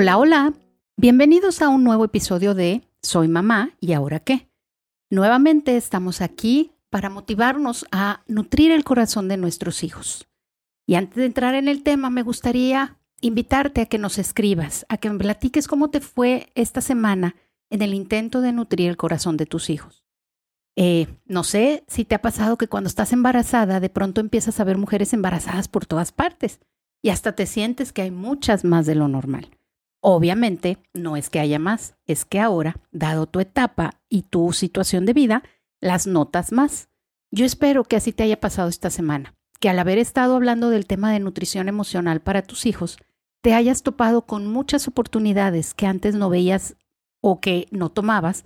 Hola, hola. Bienvenidos a un nuevo episodio de Soy mamá y ahora qué. Nuevamente estamos aquí para motivarnos a nutrir el corazón de nuestros hijos. Y antes de entrar en el tema, me gustaría invitarte a que nos escribas, a que me platiques cómo te fue esta semana en el intento de nutrir el corazón de tus hijos. Eh, no sé si te ha pasado que cuando estás embarazada, de pronto empiezas a ver mujeres embarazadas por todas partes y hasta te sientes que hay muchas más de lo normal. Obviamente, no es que haya más, es que ahora, dado tu etapa y tu situación de vida, las notas más. Yo espero que así te haya pasado esta semana, que al haber estado hablando del tema de nutrición emocional para tus hijos, te hayas topado con muchas oportunidades que antes no veías o que no tomabas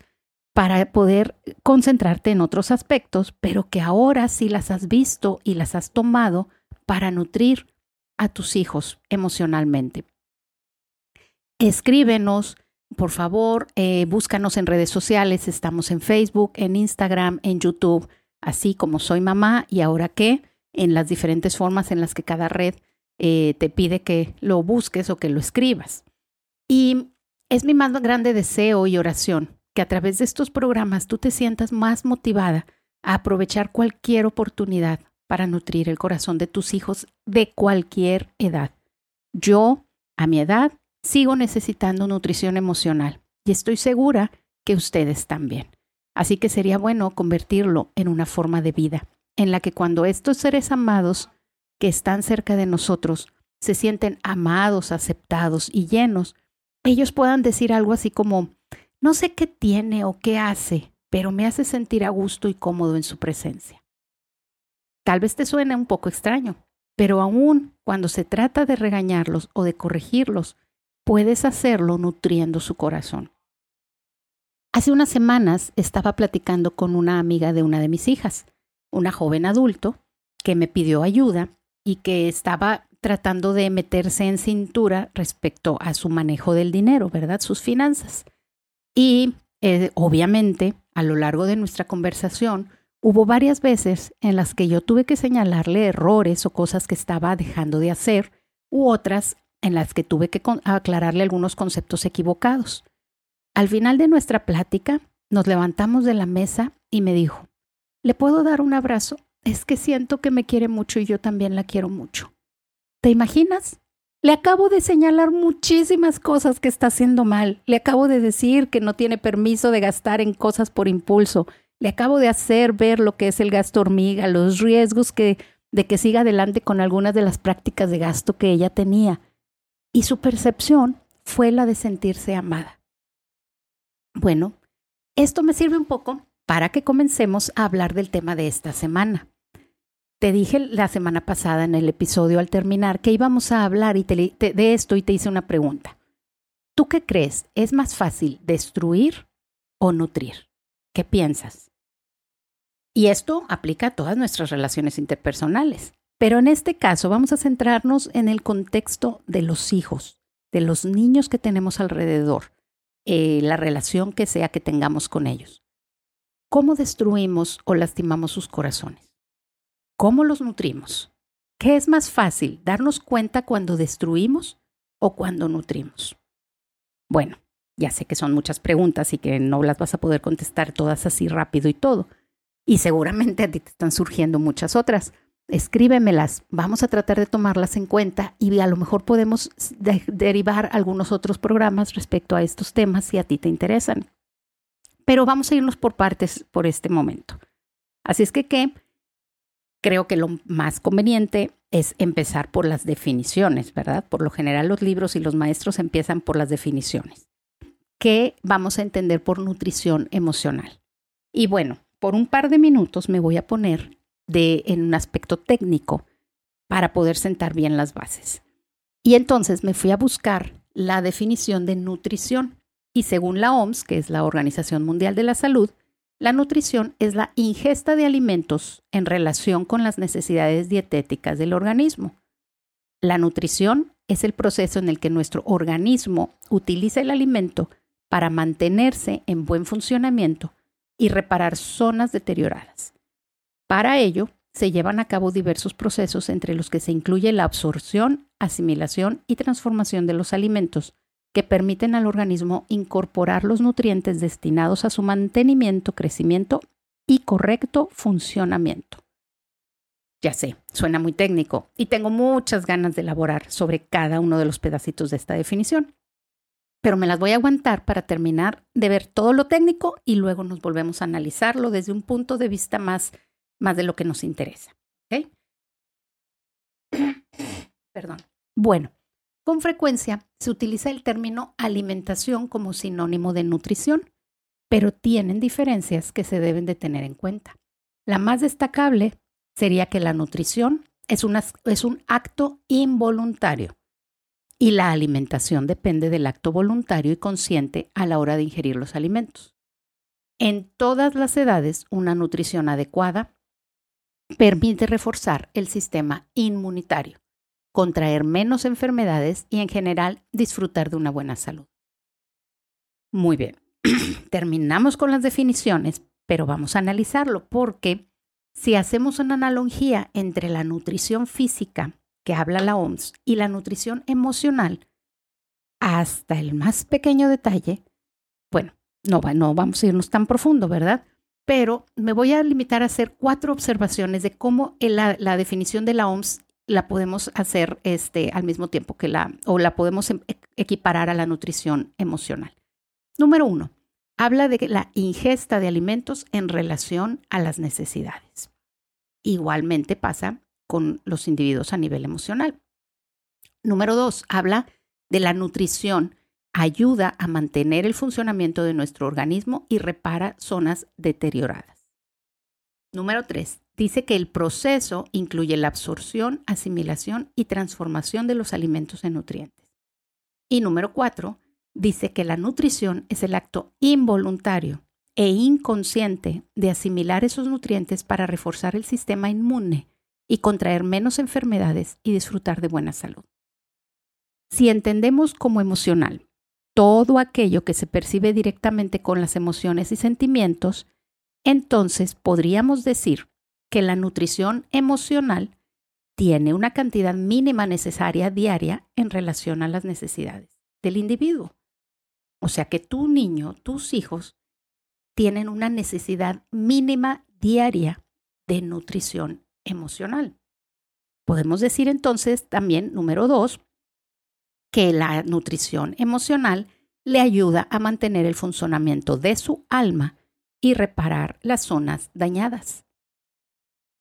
para poder concentrarte en otros aspectos, pero que ahora sí las has visto y las has tomado para nutrir a tus hijos emocionalmente. Escríbenos, por favor, eh, búscanos en redes sociales, estamos en Facebook, en Instagram, en YouTube, así como soy mamá y ahora qué, en las diferentes formas en las que cada red eh, te pide que lo busques o que lo escribas. Y es mi más grande deseo y oración que a través de estos programas tú te sientas más motivada a aprovechar cualquier oportunidad para nutrir el corazón de tus hijos de cualquier edad. Yo, a mi edad, sigo necesitando nutrición emocional y estoy segura que ustedes también. Así que sería bueno convertirlo en una forma de vida, en la que cuando estos seres amados que están cerca de nosotros se sienten amados, aceptados y llenos, ellos puedan decir algo así como, no sé qué tiene o qué hace, pero me hace sentir a gusto y cómodo en su presencia. Tal vez te suene un poco extraño, pero aún cuando se trata de regañarlos o de corregirlos, puedes hacerlo nutriendo su corazón. Hace unas semanas estaba platicando con una amiga de una de mis hijas, una joven adulto, que me pidió ayuda y que estaba tratando de meterse en cintura respecto a su manejo del dinero, ¿verdad? Sus finanzas. Y eh, obviamente, a lo largo de nuestra conversación, hubo varias veces en las que yo tuve que señalarle errores o cosas que estaba dejando de hacer, u otras en las que tuve que aclararle algunos conceptos equivocados. Al final de nuestra plática, nos levantamos de la mesa y me dijo, ¿le puedo dar un abrazo? Es que siento que me quiere mucho y yo también la quiero mucho. ¿Te imaginas? Le acabo de señalar muchísimas cosas que está haciendo mal. Le acabo de decir que no tiene permiso de gastar en cosas por impulso. Le acabo de hacer ver lo que es el gasto hormiga, los riesgos que, de que siga adelante con algunas de las prácticas de gasto que ella tenía. Y su percepción fue la de sentirse amada. Bueno, esto me sirve un poco para que comencemos a hablar del tema de esta semana. Te dije la semana pasada en el episodio al terminar que íbamos a hablar y de esto y te hice una pregunta. ¿Tú qué crees? ¿Es más fácil destruir o nutrir? ¿Qué piensas? Y esto aplica a todas nuestras relaciones interpersonales. Pero en este caso vamos a centrarnos en el contexto de los hijos, de los niños que tenemos alrededor, eh, la relación que sea que tengamos con ellos. ¿Cómo destruimos o lastimamos sus corazones? ¿Cómo los nutrimos? ¿Qué es más fácil, darnos cuenta cuando destruimos o cuando nutrimos? Bueno, ya sé que son muchas preguntas y que no las vas a poder contestar todas así rápido y todo. Y seguramente a ti te están surgiendo muchas otras. Escríbemelas, vamos a tratar de tomarlas en cuenta y a lo mejor podemos derivar algunos otros programas respecto a estos temas si a ti te interesan. Pero vamos a irnos por partes por este momento. Así es que, creo que lo más conveniente es empezar por las definiciones, ¿verdad? Por lo general los libros y los maestros empiezan por las definiciones. ¿Qué vamos a entender por nutrición emocional? Y bueno, por un par de minutos me voy a poner de, en un aspecto técnico para poder sentar bien las bases. Y entonces me fui a buscar la definición de nutrición. Y según la OMS, que es la Organización Mundial de la Salud, la nutrición es la ingesta de alimentos en relación con las necesidades dietéticas del organismo. La nutrición es el proceso en el que nuestro organismo utiliza el alimento para mantenerse en buen funcionamiento y reparar zonas deterioradas. Para ello, se llevan a cabo diversos procesos entre los que se incluye la absorción, asimilación y transformación de los alimentos, que permiten al organismo incorporar los nutrientes destinados a su mantenimiento, crecimiento y correcto funcionamiento. Ya sé, suena muy técnico y tengo muchas ganas de elaborar sobre cada uno de los pedacitos de esta definición, pero me las voy a aguantar para terminar de ver todo lo técnico y luego nos volvemos a analizarlo desde un punto de vista más, más de lo que nos interesa. Perdón. Bueno, con frecuencia se utiliza el término alimentación como sinónimo de nutrición, pero tienen diferencias que se deben de tener en cuenta. La más destacable sería que la nutrición es, es un acto involuntario y la alimentación depende del acto voluntario y consciente a la hora de ingerir los alimentos. En todas las edades, una nutrición adecuada permite reforzar el sistema inmunitario contraer menos enfermedades y en general disfrutar de una buena salud. Muy bien, terminamos con las definiciones, pero vamos a analizarlo porque si hacemos una analogía entre la nutrición física que habla la OMS y la nutrición emocional, hasta el más pequeño detalle, bueno, no, no vamos a irnos tan profundo, ¿verdad? Pero me voy a limitar a hacer cuatro observaciones de cómo la, la definición de la OMS la podemos hacer este, al mismo tiempo que la, o la podemos em, e, equiparar a la nutrición emocional. Número uno, habla de la ingesta de alimentos en relación a las necesidades. Igualmente pasa con los individuos a nivel emocional. Número dos, habla de la nutrición, ayuda a mantener el funcionamiento de nuestro organismo y repara zonas deterioradas. Número tres, dice que el proceso incluye la absorción, asimilación y transformación de los alimentos en nutrientes. Y número cuatro, dice que la nutrición es el acto involuntario e inconsciente de asimilar esos nutrientes para reforzar el sistema inmune y contraer menos enfermedades y disfrutar de buena salud. Si entendemos como emocional todo aquello que se percibe directamente con las emociones y sentimientos, entonces podríamos decir que la nutrición emocional tiene una cantidad mínima necesaria diaria en relación a las necesidades del individuo. O sea que tu niño, tus hijos, tienen una necesidad mínima diaria de nutrición emocional. Podemos decir entonces también, número dos, que la nutrición emocional le ayuda a mantener el funcionamiento de su alma y reparar las zonas dañadas.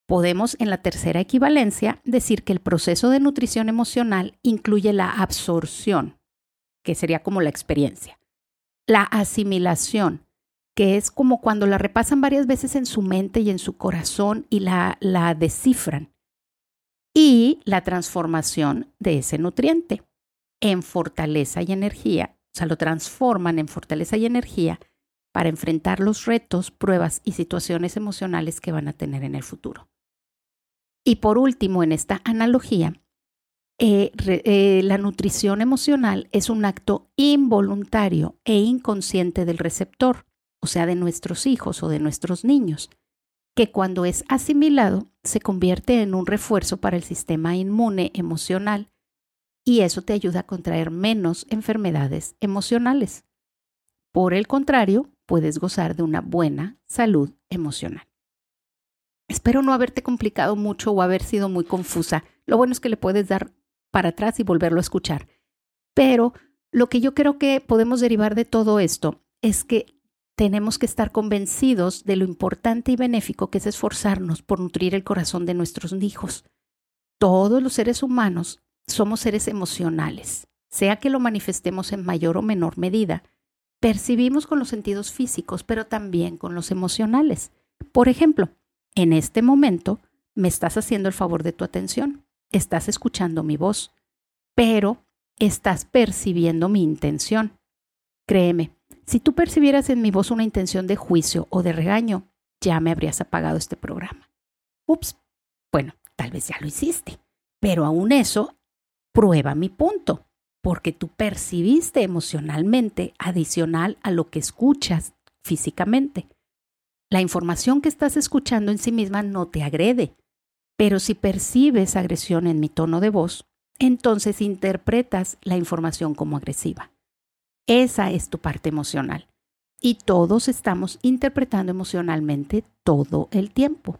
Podemos en la tercera equivalencia decir que el proceso de nutrición emocional incluye la absorción, que sería como la experiencia, la asimilación, que es como cuando la repasan varias veces en su mente y en su corazón y la, la descifran, y la transformación de ese nutriente en fortaleza y energía, o sea, lo transforman en fortaleza y energía para enfrentar los retos, pruebas y situaciones emocionales que van a tener en el futuro. Y por último, en esta analogía, eh, eh, la nutrición emocional es un acto involuntario e inconsciente del receptor, o sea, de nuestros hijos o de nuestros niños, que cuando es asimilado se convierte en un refuerzo para el sistema inmune emocional y eso te ayuda a contraer menos enfermedades emocionales. Por el contrario, puedes gozar de una buena salud emocional. Espero no haberte complicado mucho o haber sido muy confusa. Lo bueno es que le puedes dar para atrás y volverlo a escuchar. Pero lo que yo creo que podemos derivar de todo esto es que tenemos que estar convencidos de lo importante y benéfico que es esforzarnos por nutrir el corazón de nuestros hijos. Todos los seres humanos somos seres emocionales, sea que lo manifestemos en mayor o menor medida. Percibimos con los sentidos físicos, pero también con los emocionales. Por ejemplo, en este momento me estás haciendo el favor de tu atención, estás escuchando mi voz, pero estás percibiendo mi intención. Créeme, si tú percibieras en mi voz una intención de juicio o de regaño, ya me habrías apagado este programa. Ups, bueno, tal vez ya lo hiciste, pero aún eso prueba mi punto, porque tú percibiste emocionalmente adicional a lo que escuchas físicamente. La información que estás escuchando en sí misma no te agrede, pero si percibes agresión en mi tono de voz, entonces interpretas la información como agresiva. Esa es tu parte emocional. Y todos estamos interpretando emocionalmente todo el tiempo.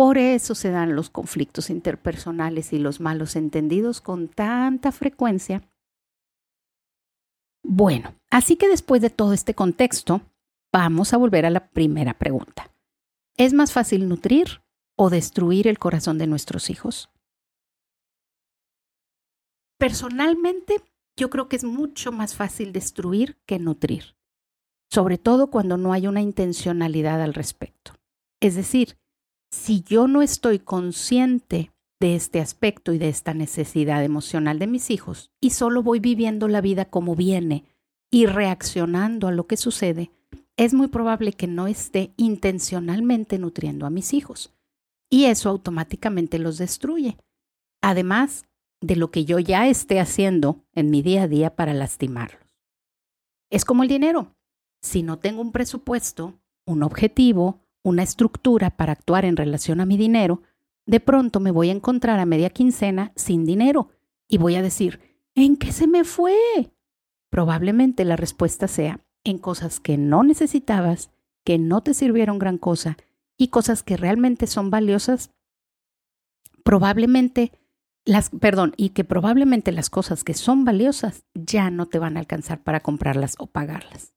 Por eso se dan los conflictos interpersonales y los malos entendidos con tanta frecuencia. Bueno, así que después de todo este contexto, vamos a volver a la primera pregunta. ¿Es más fácil nutrir o destruir el corazón de nuestros hijos? Personalmente, yo creo que es mucho más fácil destruir que nutrir, sobre todo cuando no hay una intencionalidad al respecto. Es decir, si yo no estoy consciente de este aspecto y de esta necesidad emocional de mis hijos y solo voy viviendo la vida como viene y reaccionando a lo que sucede, es muy probable que no esté intencionalmente nutriendo a mis hijos y eso automáticamente los destruye. Además de lo que yo ya esté haciendo en mi día a día para lastimarlos. Es como el dinero. Si no tengo un presupuesto, un objetivo, una estructura para actuar en relación a mi dinero, de pronto me voy a encontrar a media quincena sin dinero y voy a decir, ¿en qué se me fue? Probablemente la respuesta sea en cosas que no necesitabas, que no te sirvieron gran cosa y cosas que realmente son valiosas, probablemente las, perdón, y que probablemente las cosas que son valiosas ya no te van a alcanzar para comprarlas o pagarlas.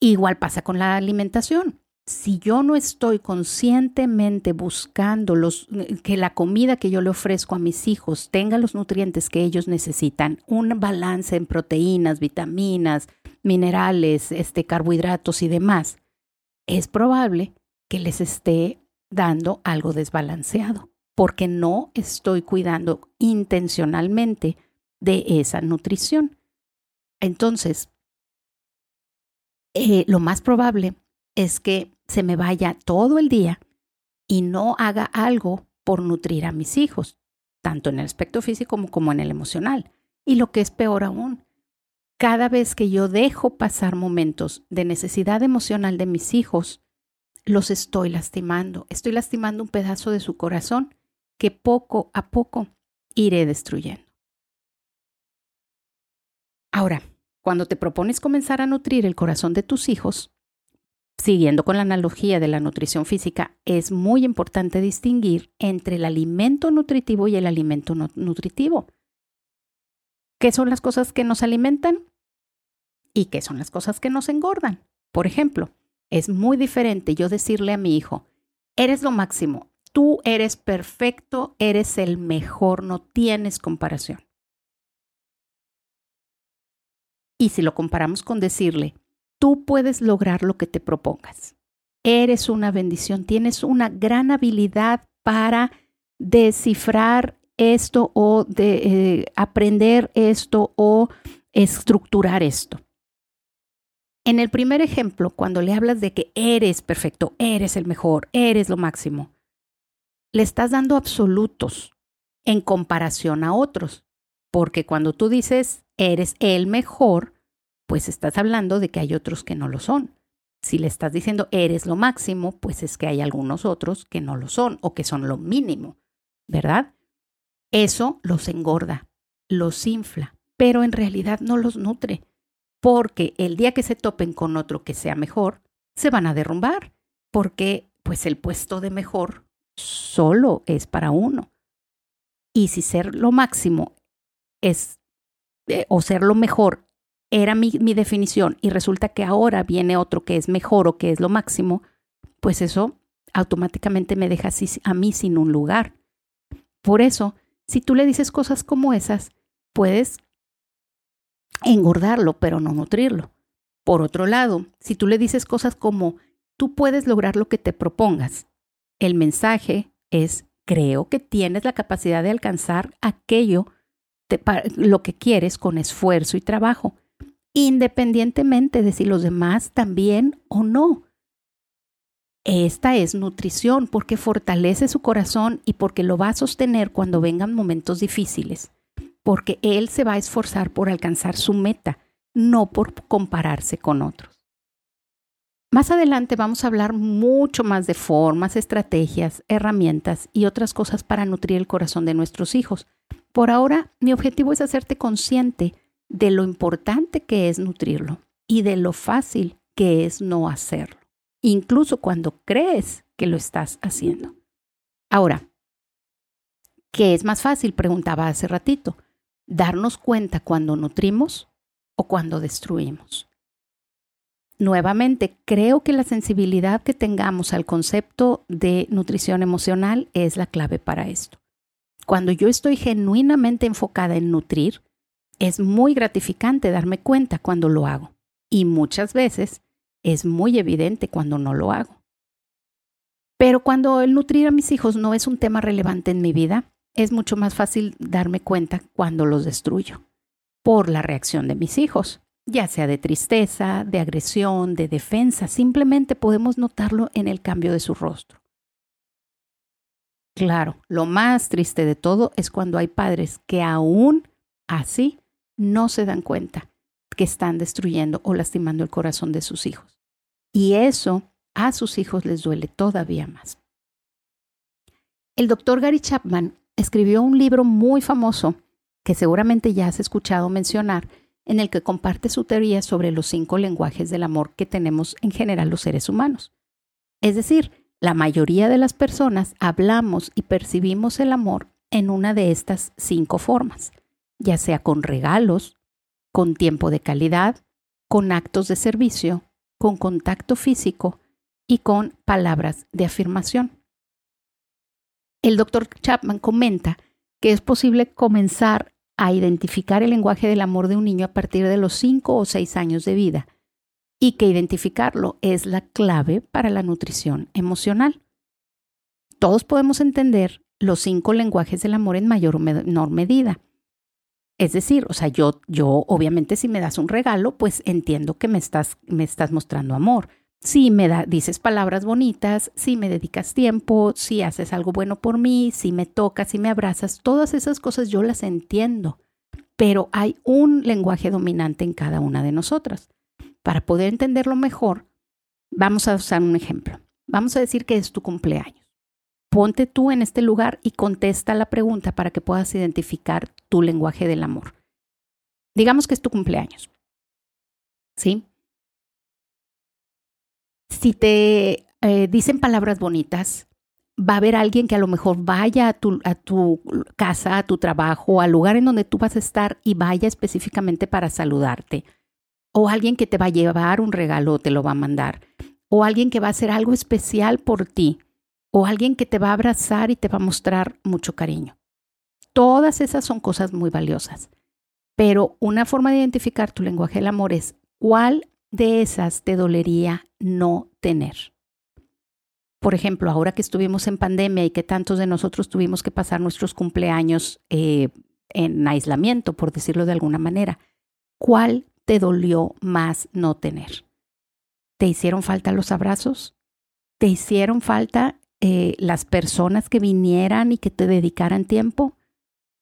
Igual pasa con la alimentación. Si yo no estoy conscientemente buscando los, que la comida que yo le ofrezco a mis hijos tenga los nutrientes que ellos necesitan, un balance en proteínas, vitaminas, minerales, este, carbohidratos y demás, es probable que les esté dando algo desbalanceado, porque no estoy cuidando intencionalmente de esa nutrición. Entonces, eh, lo más probable es que se me vaya todo el día y no haga algo por nutrir a mis hijos, tanto en el aspecto físico como, como en el emocional. Y lo que es peor aún, cada vez que yo dejo pasar momentos de necesidad emocional de mis hijos, los estoy lastimando. Estoy lastimando un pedazo de su corazón que poco a poco iré destruyendo. Ahora, cuando te propones comenzar a nutrir el corazón de tus hijos, siguiendo con la analogía de la nutrición física, es muy importante distinguir entre el alimento nutritivo y el alimento no nutritivo. ¿Qué son las cosas que nos alimentan? ¿Y qué son las cosas que nos engordan? Por ejemplo, es muy diferente yo decirle a mi hijo, eres lo máximo, tú eres perfecto, eres el mejor, no tienes comparación. Y si lo comparamos con decirle, tú puedes lograr lo que te propongas. Eres una bendición, tienes una gran habilidad para descifrar esto o de eh, aprender esto o estructurar esto. En el primer ejemplo, cuando le hablas de que eres perfecto, eres el mejor, eres lo máximo, le estás dando absolutos en comparación a otros, porque cuando tú dices eres el mejor, pues estás hablando de que hay otros que no lo son. Si le estás diciendo eres lo máximo, pues es que hay algunos otros que no lo son o que son lo mínimo, ¿verdad? Eso los engorda, los infla, pero en realidad no los nutre, porque el día que se topen con otro que sea mejor, se van a derrumbar, porque pues el puesto de mejor solo es para uno. Y si ser lo máximo es eh, o ser lo mejor era mi, mi definición y resulta que ahora viene otro que es mejor o que es lo máximo, pues eso automáticamente me deja a mí sin un lugar. Por eso, si tú le dices cosas como esas, puedes engordarlo, pero no nutrirlo. Por otro lado, si tú le dices cosas como, tú puedes lograr lo que te propongas, el mensaje es, creo que tienes la capacidad de alcanzar aquello lo que quieres con esfuerzo y trabajo, independientemente de si los demás también o no. Esta es nutrición porque fortalece su corazón y porque lo va a sostener cuando vengan momentos difíciles, porque él se va a esforzar por alcanzar su meta, no por compararse con otros. Más adelante vamos a hablar mucho más de formas, estrategias, herramientas y otras cosas para nutrir el corazón de nuestros hijos, por ahora, mi objetivo es hacerte consciente de lo importante que es nutrirlo y de lo fácil que es no hacerlo, incluso cuando crees que lo estás haciendo. Ahora, ¿qué es más fácil? Preguntaba hace ratito. ¿Darnos cuenta cuando nutrimos o cuando destruimos? Nuevamente, creo que la sensibilidad que tengamos al concepto de nutrición emocional es la clave para esto. Cuando yo estoy genuinamente enfocada en nutrir, es muy gratificante darme cuenta cuando lo hago y muchas veces es muy evidente cuando no lo hago. Pero cuando el nutrir a mis hijos no es un tema relevante en mi vida, es mucho más fácil darme cuenta cuando los destruyo, por la reacción de mis hijos, ya sea de tristeza, de agresión, de defensa, simplemente podemos notarlo en el cambio de su rostro. Claro, lo más triste de todo es cuando hay padres que aún así no se dan cuenta que están destruyendo o lastimando el corazón de sus hijos. Y eso a sus hijos les duele todavía más. El doctor Gary Chapman escribió un libro muy famoso que seguramente ya has escuchado mencionar, en el que comparte su teoría sobre los cinco lenguajes del amor que tenemos en general los seres humanos. Es decir, la mayoría de las personas hablamos y percibimos el amor en una de estas cinco formas, ya sea con regalos, con tiempo de calidad, con actos de servicio, con contacto físico y con palabras de afirmación. El doctor Chapman comenta que es posible comenzar a identificar el lenguaje del amor de un niño a partir de los 5 o 6 años de vida y que identificarlo es la clave para la nutrición emocional. Todos podemos entender los cinco lenguajes del amor en mayor o menor medida. Es decir, o sea, yo, yo obviamente si me das un regalo, pues entiendo que me estás, me estás mostrando amor si me da, dices palabras bonitas, si me dedicas tiempo, si haces algo bueno por mí, si me tocas, si me abrazas, todas esas cosas yo las entiendo, pero hay un lenguaje dominante en cada una de nosotras. Para poder entenderlo mejor, vamos a usar un ejemplo. Vamos a decir que es tu cumpleaños. Ponte tú en este lugar y contesta la pregunta para que puedas identificar tu lenguaje del amor. Digamos que es tu cumpleaños. ¿Sí? si te eh, dicen palabras bonitas, va a haber alguien que a lo mejor vaya a tu, a tu casa, a tu trabajo, al lugar en donde tú vas a estar y vaya específicamente para saludarte. O alguien que te va a llevar un regalo, te lo va a mandar. O alguien que va a hacer algo especial por ti. O alguien que te va a abrazar y te va a mostrar mucho cariño. Todas esas son cosas muy valiosas. Pero una forma de identificar tu lenguaje del amor es cuál de esas te dolería no tener? Por ejemplo, ahora que estuvimos en pandemia y que tantos de nosotros tuvimos que pasar nuestros cumpleaños eh, en aislamiento, por decirlo de alguna manera, ¿cuál te dolió más no tener? ¿Te hicieron falta los abrazos? ¿Te hicieron falta eh, las personas que vinieran y que te dedicaran tiempo?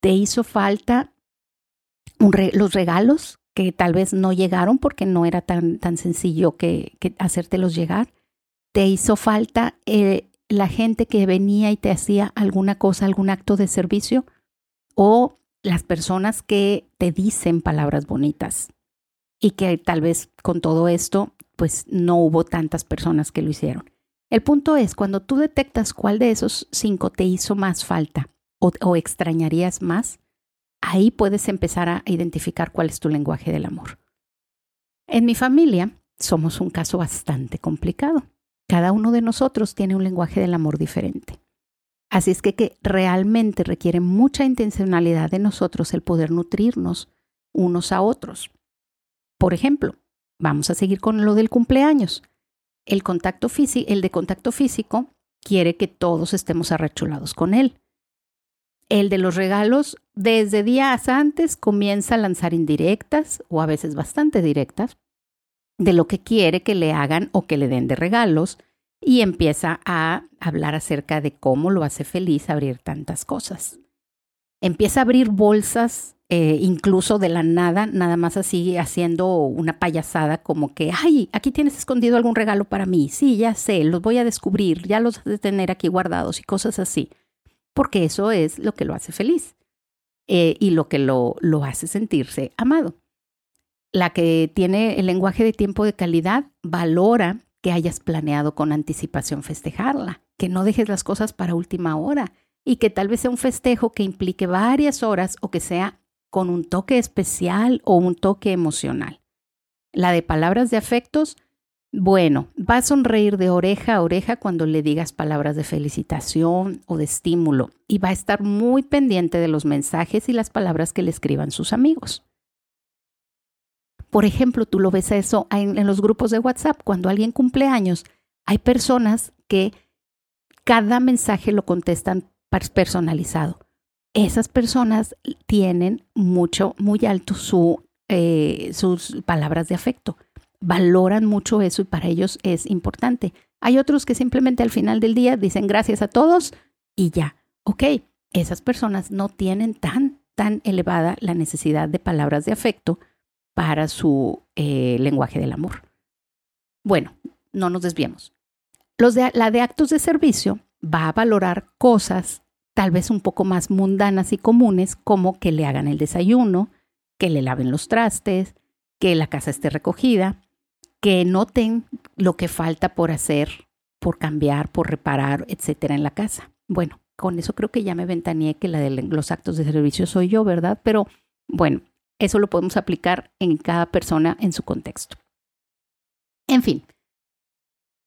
¿Te hizo falta los regalos que tal vez no llegaron porque no era tan, tan sencillo que, hacértelos llegar. Te hizo falta eh, la gente que venía y te hacía alguna cosa, algún acto de servicio o las personas que te dicen palabras bonitas y que tal vez con todo esto pues no hubo tantas personas que lo hicieron. El punto es, cuando tú detectas cuál de esos cinco te hizo más falta o extrañarías más, ahí puedes empezar a identificar cuál es tu lenguaje del amor. En mi familia somos un caso bastante complicado. Cada uno de nosotros tiene un lenguaje del amor diferente. Así es que, que realmente requiere mucha intencionalidad de nosotros el poder nutrirnos unos a otros. Por ejemplo, vamos a seguir con lo del cumpleaños. El, contacto físico, el de contacto físico quiere que todos estemos arrechulados con él. El de los regalos, desde días antes comienza a lanzar indirectas o a veces bastante directas de lo que quiere que le hagan o que le den de regalos y empieza a hablar acerca de cómo lo hace feliz abrir tantas cosas. Empieza a abrir bolsas, eh, incluso de la nada, nada más así haciendo una payasada como que, ay, aquí tienes escondido algún regalo para mí. Sí, ya sé, los voy a descubrir, ya los de tener aquí guardados y cosas así porque eso es lo que lo hace feliz eh, y lo que lo, lo hace sentirse amado. la que tiene el lenguaje de tiempo de calidad valora que hayas planeado con anticipación festejarla, que no dejes las cosas para última hora y que tal vez sea un festejo que implique varias horas o que sea con un toque especial o un toque emocional. La de palabras de afectos, bueno, va a sonreír de oreja a oreja cuando le digas palabras de felicitación o de estímulo y va a estar muy pendiente de los mensajes y las palabras que le escriban sus amigos. Por ejemplo, tú lo ves eso en, los grupos de WhatsApp, cuando alguien cumple años, hay personas que cada mensaje lo contestan personalizado. Esas personas tienen mucho, muy alto su, eh, sus palabras de afecto. Valoran mucho eso y para ellos es importante. Hay otros que simplemente al final del día dicen gracias a todos y ya. Ok, esas personas no tienen tan, tan elevada la necesidad de palabras de afecto para su eh, lenguaje del amor. Bueno, no nos desviemos. Los la de actos de servicio va a valorar cosas tal vez un poco más mundanas y comunes, como que le hagan el desayuno, que le laven los trastes, que la casa esté recogida, que noten lo que falta por hacer, por cambiar, por reparar, etcétera, en la casa. Bueno, con eso creo que ya me ventaneé que la de los actos de servicio soy yo, ¿verdad? Pero bueno, eso lo podemos aplicar en cada persona en su contexto. En fin,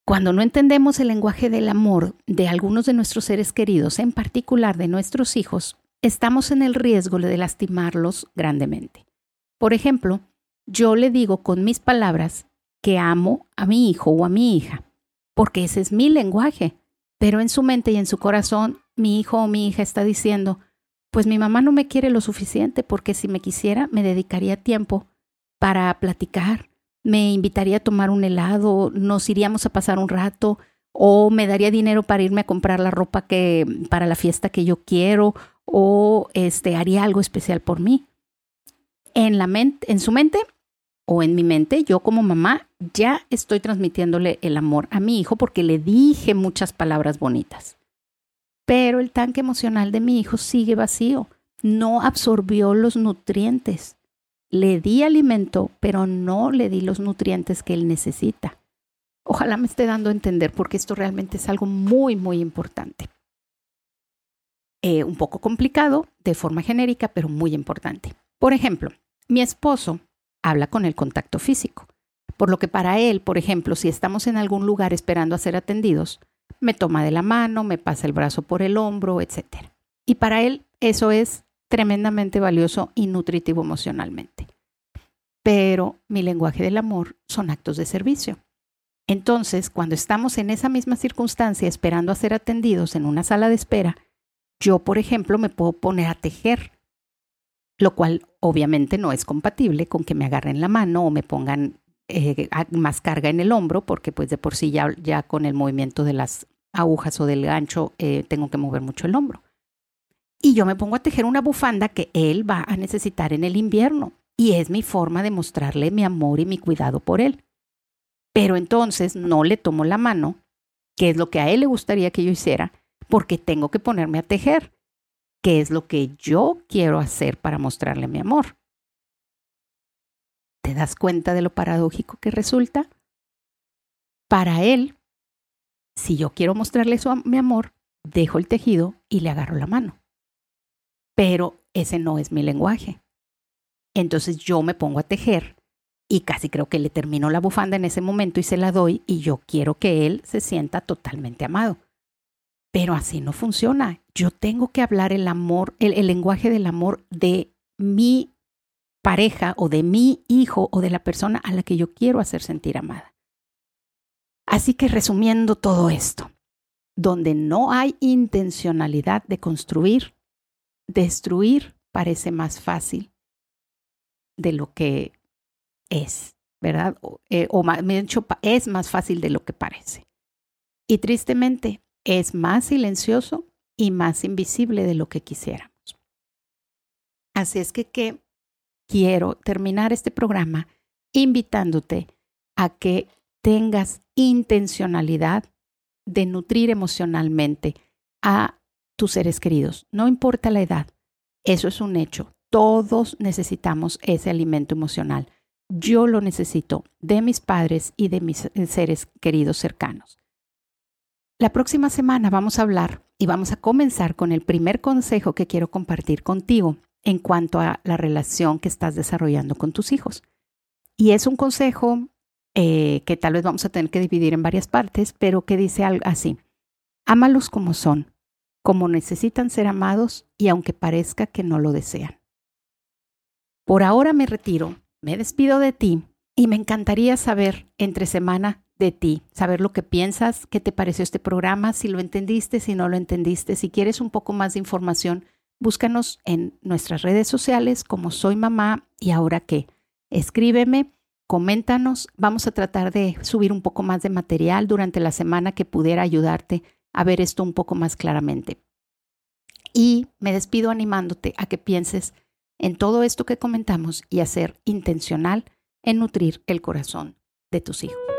cuando no entendemos el lenguaje del amor de algunos de nuestros seres queridos, en particular de nuestros hijos, estamos en el riesgo de lastimarlos grandemente. Por ejemplo, yo le digo con mis palabras que amo a mi hijo o a mi hija, porque ese es mi lenguaje, pero en su mente y en su corazón mi hijo o mi hija está diciendo, pues mi mamá no me quiere lo suficiente porque si me quisiera me dedicaría tiempo para platicar, me invitaría a tomar un helado, nos iríamos a pasar un rato o me daría dinero para irme a comprar la ropa que para la fiesta que yo quiero o este haría algo especial por mí. En la mente, en su mente o en mi mente, yo como mamá ya estoy transmitiéndole el amor a mi hijo porque le dije muchas palabras bonitas pero el tanque emocional de mi hijo sigue vacío. No absorbió los nutrientes. Le di alimento, pero no le di los nutrientes que él necesita. Ojalá me esté dando a entender porque esto realmente es algo muy, muy importante. Eh, un poco complicado, de forma genérica, pero muy importante. Por ejemplo, mi esposo habla con el contacto físico, por lo que para él, por ejemplo, si estamos en algún lugar esperando a ser atendidos, me toma de la mano, me pasa el brazo por el hombro, etc. Y para él eso es tremendamente valioso y nutritivo emocionalmente. Pero mi lenguaje del amor son actos de servicio. Entonces, cuando estamos en esa misma circunstancia esperando a ser atendidos en una sala de espera, yo, por ejemplo, me puedo poner a tejer, lo cual obviamente no es compatible con que me agarren la mano o me pongan eh, más carga en el hombro, porque pues de por sí ya, con el movimiento de las agujas o del gancho eh, tengo que mover mucho el hombro. Y yo me pongo a tejer una bufanda que él va a necesitar en el invierno y es mi forma de mostrarle mi amor y mi cuidado por él. Pero entonces no le tomo la mano, que es lo que a él le gustaría que yo hiciera, porque tengo que ponerme a tejer, que es lo que yo quiero hacer para mostrarle mi amor. ¿Te das cuenta de lo paradójico que resulta? Para él, si yo quiero mostrarle su, mi amor, dejo el tejido y le agarro la mano. Pero ese no es mi lenguaje. Entonces yo me pongo a tejer y casi creo que le termino la bufanda en ese momento y se la doy y yo quiero que él se sienta totalmente amado. Pero así no funciona. Yo tengo que hablar el amor, el, el lenguaje del amor de mi pareja o de mi hijo o de la persona a la que yo quiero hacer sentir amada. Así que resumiendo todo esto, donde no hay intencionalidad de construir, destruir parece más fácil de lo que es, ¿verdad? O, eh, más, dicho, es más fácil de lo que parece. Y tristemente, es más silencioso y más invisible de lo que quisiéramos. Así es que, ¿qué quiero terminar este programa invitándote a que tengas intencionalidad de nutrir emocionalmente a tus seres queridos, no importa la edad, eso es un hecho. Todos necesitamos ese alimento emocional. yo lo necesito de mis padres y de mis seres queridos cercanos. La próxima semana vamos a hablar y vamos a comenzar con el primer consejo que quiero compartir contigo en cuanto a la relación que estás desarrollando con tus hijos. Y es un consejo eh, que tal vez vamos a tener que dividir en varias partes, pero que dice algo así. Ámalos como son, como necesitan ser amados y aunque parezca que no lo desean. Por ahora me retiro, me despido de ti y me encantaría saber entre semana de ti, saber lo que piensas, qué te pareció este programa, si lo entendiste, si no lo entendiste, si quieres un poco más de información, búscanos en nuestras redes sociales como Soy Mamá y ahora qué. Escríbeme, coméntanos, vamos a tratar de subir un poco más de material durante la semana que pudiera ayudarte a ver esto un poco más claramente. Y me despido animándote a que pienses en todo esto que comentamos y a ser intencional en nutrir el corazón de tus hijos.